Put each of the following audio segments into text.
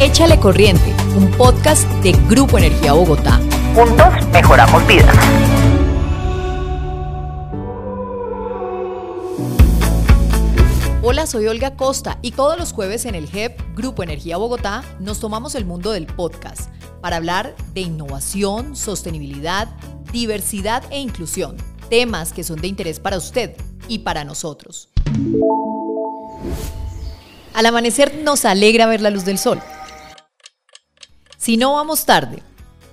Échale Corriente, un podcast de Grupo Energía Bogotá. Juntos mejoramos vidas. Hola, soy Olga Costa y todos los jueves en el GEP Grupo Energía Bogotá nos tomamos el mundo del podcast para hablar de innovación, sostenibilidad, diversidad e inclusión, temas que son de interés para usted y para nosotros. Al amanecer nos alegra ver la luz del sol. Si no vamos tarde,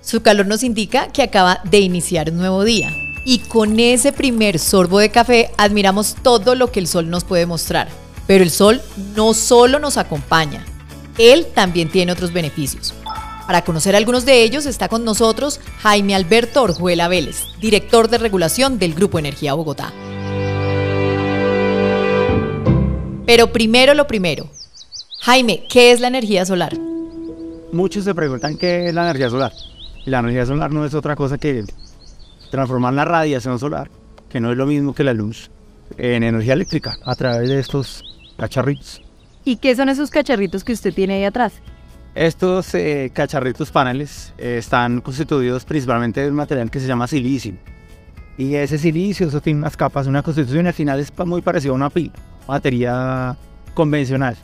su calor nos indica que acaba de iniciar un nuevo día. Y con ese primer sorbo de café admiramos todo lo que el sol nos puede mostrar. Pero el sol no solo nos acompaña, él también tiene otros beneficios. Para conocer algunos de ellos está con nosotros Jaime Alberto Orjuela Vélez, director de regulación del Grupo Energía Bogotá. Pero primero lo primero. Jaime, ¿qué es la energía solar? Muchos se preguntan qué es la energía solar. Y la energía solar no es otra cosa que transformar la radiación solar, que no es lo mismo que la luz, en energía eléctrica a través de estos cacharritos. ¿Y qué son esos cacharritos que usted tiene ahí atrás? Estos eh, cacharritos paneles eh, están constituidos principalmente de un material que se llama silicio. Y ese silicio, eso tiene unas capas, una constitución y al final es muy parecido a una pila, batería convencional.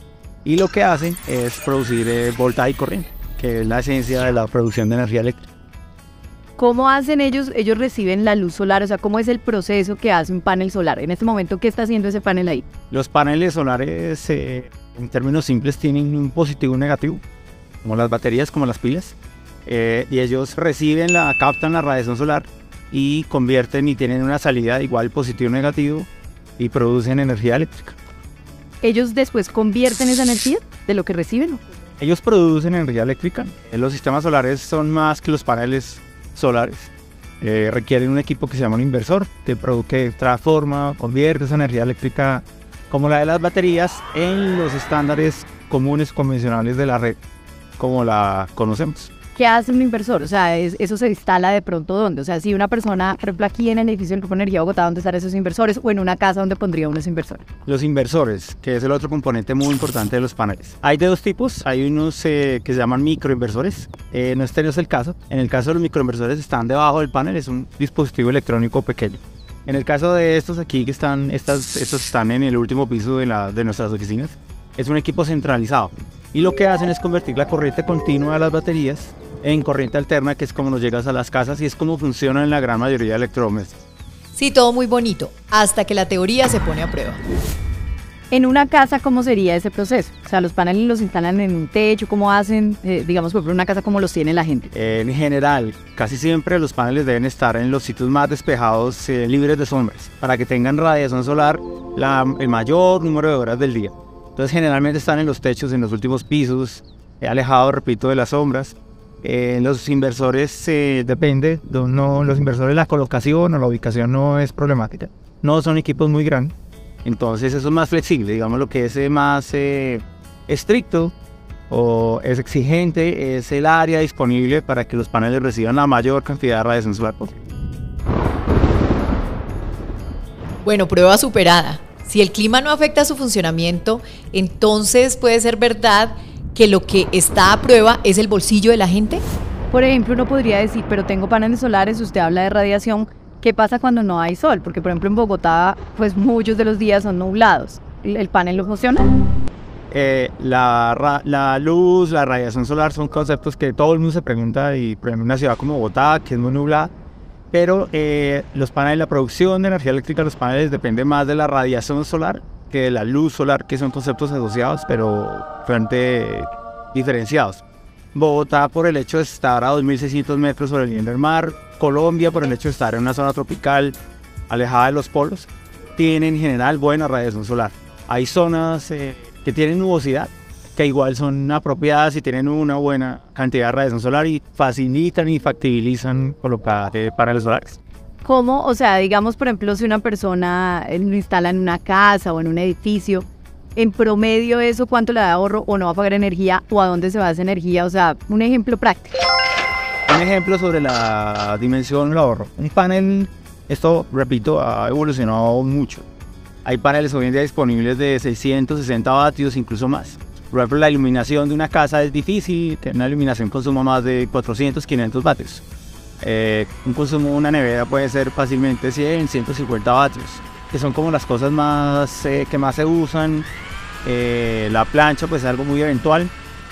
Y lo que hacen es producir eh, voltaje y corriente, que es la esencia de la producción de energía eléctrica. ¿Cómo hacen ellos? Ellos reciben la luz solar, o sea, ¿cómo es el proceso que hace un panel solar? En este momento, ¿qué está haciendo ese panel ahí? Los paneles solares, eh, en términos simples, tienen un positivo y un negativo, como las baterías, como las pilas. Eh, y ellos reciben, la, captan la radiación solar y convierten y tienen una salida igual positivo y negativo y producen energía eléctrica. ¿Ellos después convierten esa energía de lo que reciben? Ellos producen energía eléctrica. Los sistemas solares son más que los paneles solares. Eh, requieren un equipo que se llama un inversor, que, que transforma, convierte esa energía eléctrica como la de las baterías en los estándares comunes convencionales de la red, como la conocemos. ¿Qué hace un inversor? O sea, eso se instala de pronto dónde? O sea, si una persona, por ejemplo, aquí en el edificio del Grupo Energía Bogotá, ¿dónde están esos inversores? O en una casa, ¿dónde pondría unos inversores? Los inversores, que es el otro componente muy importante de los paneles. Hay de dos tipos. Hay unos eh, que se llaman microinversores. Eh, no este no es el caso. En el caso de los microinversores están debajo del panel, es un dispositivo electrónico pequeño. En el caso de estos aquí que están, estas, estos están en el último piso de, la, de nuestras oficinas, es un equipo centralizado. Y lo que hacen es convertir la corriente continua de las baterías en corriente alterna, que es como nos llegas a las casas y es como funciona en la gran mayoría de electrodomésticos. Sí, todo muy bonito, hasta que la teoría se pone a prueba. En una casa, ¿cómo sería ese proceso? O sea, los paneles los instalan en un techo, ¿cómo hacen, eh, digamos, por ejemplo, una casa como los tiene la gente? En general, casi siempre los paneles deben estar en los sitios más despejados, eh, libres de sombras, para que tengan radiación solar la, el mayor número de horas del día. Entonces, generalmente están en los techos, en los últimos pisos, eh, alejados, repito, de las sombras. Eh, los inversores eh, depende, no, los inversores la colocación o la ubicación no es problemática. No son equipos muy grandes, entonces eso es más flexible, digamos lo que es eh, más eh, estricto o es exigente es el área disponible para que los paneles reciban la mayor cantidad de radiación solar posible. Bueno, prueba superada. Si el clima no afecta su funcionamiento, entonces puede ser verdad que lo que está a prueba es el bolsillo de la gente? Por ejemplo, uno podría decir, pero tengo paneles solares, usted habla de radiación, ¿qué pasa cuando no hay sol? Porque, por ejemplo, en Bogotá, pues muchos de los días son nublados. ¿El panel no funciona? Eh, la, la, luz, la radiación solar son conceptos que todo el mundo se pregunta y por ejemplo en una ciudad como Bogotá, que es muy nublada, pero eh, los paneles, la producción de energía eléctrica los paneles depende más de la radiación solar que de la luz solar, que son conceptos asociados, pero frente diferenciados. Bogotá por el hecho de estar a 2.600 metros sobre el nivel del mar, Colombia por el hecho de estar en una zona tropical alejada de los polos, tienen en general buena radiación solar. Hay zonas eh, que tienen nubosidad, que igual son apropiadas y tienen una buena cantidad de radiación solar y facilitan y factibilizan colocar paneles solares. ¿Cómo? O sea, digamos, por ejemplo, si una persona eh, lo instala en una casa o en un edificio, en promedio eso, ¿cuánto le da ahorro o no va a pagar energía o a dónde se va esa energía? O sea, un ejemplo práctico. Un ejemplo sobre la dimensión del ahorro. Un panel, esto, repito, ha evolucionado mucho. Hay paneles hoy en día disponibles de 660 vatios, incluso más. Por la iluminación de una casa es difícil, tener una iluminación consuma más de 400, 500 vatios. Eh, un consumo de una nevera puede ser fácilmente 100, 150 vatios, que son como las cosas más eh, que más se usan. Eh, la plancha pues es algo muy eventual,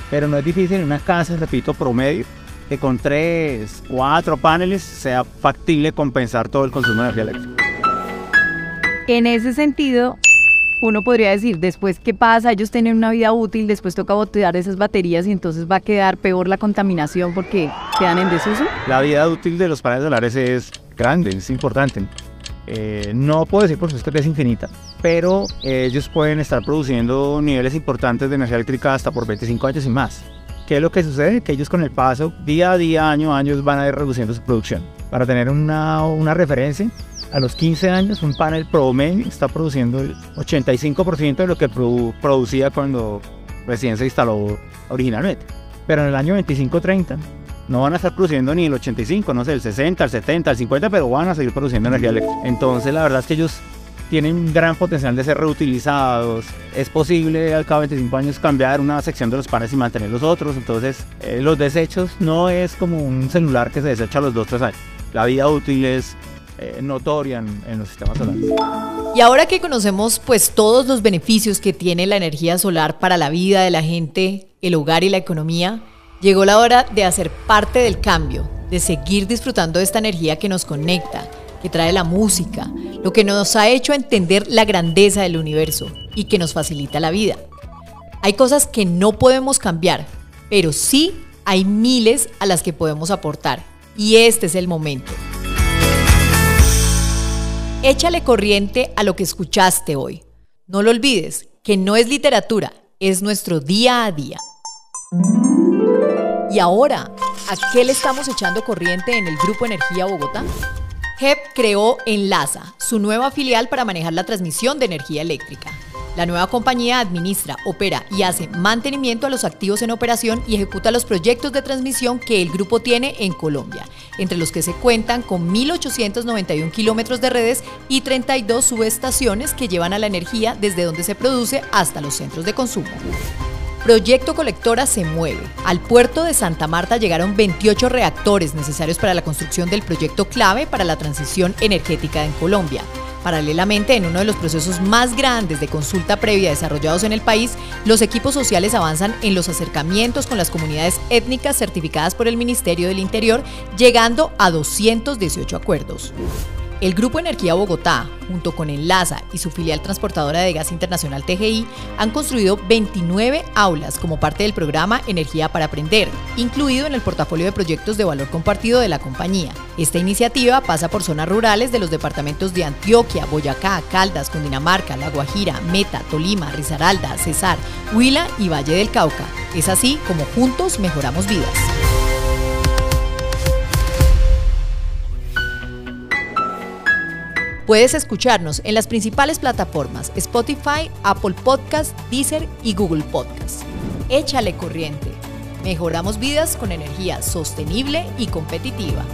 pero no es difícil en una casa, repito, promedio, que con 3, 4 paneles sea factible compensar todo el consumo de energía eléctrica. En ese sentido, uno podría decir, después, ¿qué pasa? Ellos tienen una vida útil, después toca botear esas baterías y entonces va a quedar peor la contaminación porque quedan en desuso. La vida útil de los paneles solares es grande, es importante. Eh, no puedo decir por supuesto que es infinita, pero ellos pueden estar produciendo niveles importantes de energía eléctrica hasta por 25 años y más. ¿Qué es lo que sucede? Que ellos con el paso, día a día, año a año, van a ir reduciendo su producción. Para tener una, una referencia, a los 15 años un panel promedio está produciendo el 85% de lo que producía cuando recién se instaló originalmente. Pero en el año 25-30 no van a estar produciendo ni el 85, no sé, el 60, el 70, el 50, pero van a seguir produciendo energía eléctrica. Entonces la verdad es que ellos tienen un gran potencial de ser reutilizados. Es posible al cabo de 25 años cambiar una sección de los paneles y mantener los otros. Entonces eh, los desechos no es como un celular que se desecha a los 2-3 años. La vida útil es eh, notoria en, en, los sistemas solares. Y ahora que conocemos pues todos los beneficios que tiene la energía solar para la vida de la gente, el hogar y la economía, llegó la hora de hacer parte del cambio, de seguir disfrutando de esta energía que nos conecta, que trae la música, lo que nos ha hecho entender la grandeza del universo y que nos facilita la vida. Hay cosas que no podemos cambiar, pero sí hay miles a las que podemos aportar. Y este es el momento. Échale corriente a lo que escuchaste hoy. No lo olvides, que no es literatura, es nuestro día a día. Y ahora, ¿a qué le estamos echando corriente en el Grupo Energía Bogotá? HEP creó Enlaza, su nueva filial para manejar la transmisión de energía eléctrica. La nueva compañía administra, opera y hace mantenimiento a los activos en operación y ejecuta los proyectos de transmisión que el grupo tiene en Colombia, entre los que se cuentan con 1.891 kilómetros de redes y 32 subestaciones que llevan a la energía desde donde se produce hasta los centros de consumo. Proyecto Colectora se mueve. Al puerto de Santa Marta llegaron 28 reactores necesarios para la construcción del proyecto clave para la transición energética en Colombia. Paralelamente, en uno de los procesos más grandes de consulta previa desarrollados en el país, los equipos sociales avanzan en los acercamientos con las comunidades étnicas certificadas por el Ministerio del Interior, llegando a 218 acuerdos. El Grupo Energía Bogotá, junto con Enlaza y su filial transportadora de gas internacional TGI, han construido 29 aulas como parte del programa Energía para Aprender, incluido en el portafolio de proyectos de valor compartido de la compañía. Esta iniciativa pasa por zonas rurales de los departamentos de Antioquia, Boyacá, Caldas, Cundinamarca, La Guajira, Meta, Tolima, Risaralda, Cesar, Huila y Valle del Cauca. Es así como juntos mejoramos vidas. Puedes escucharnos en las principales plataformas Spotify, Apple Podcast, Deezer y Google Podcast. Échale corriente. Mejoramos vidas con energía sostenible y competitiva.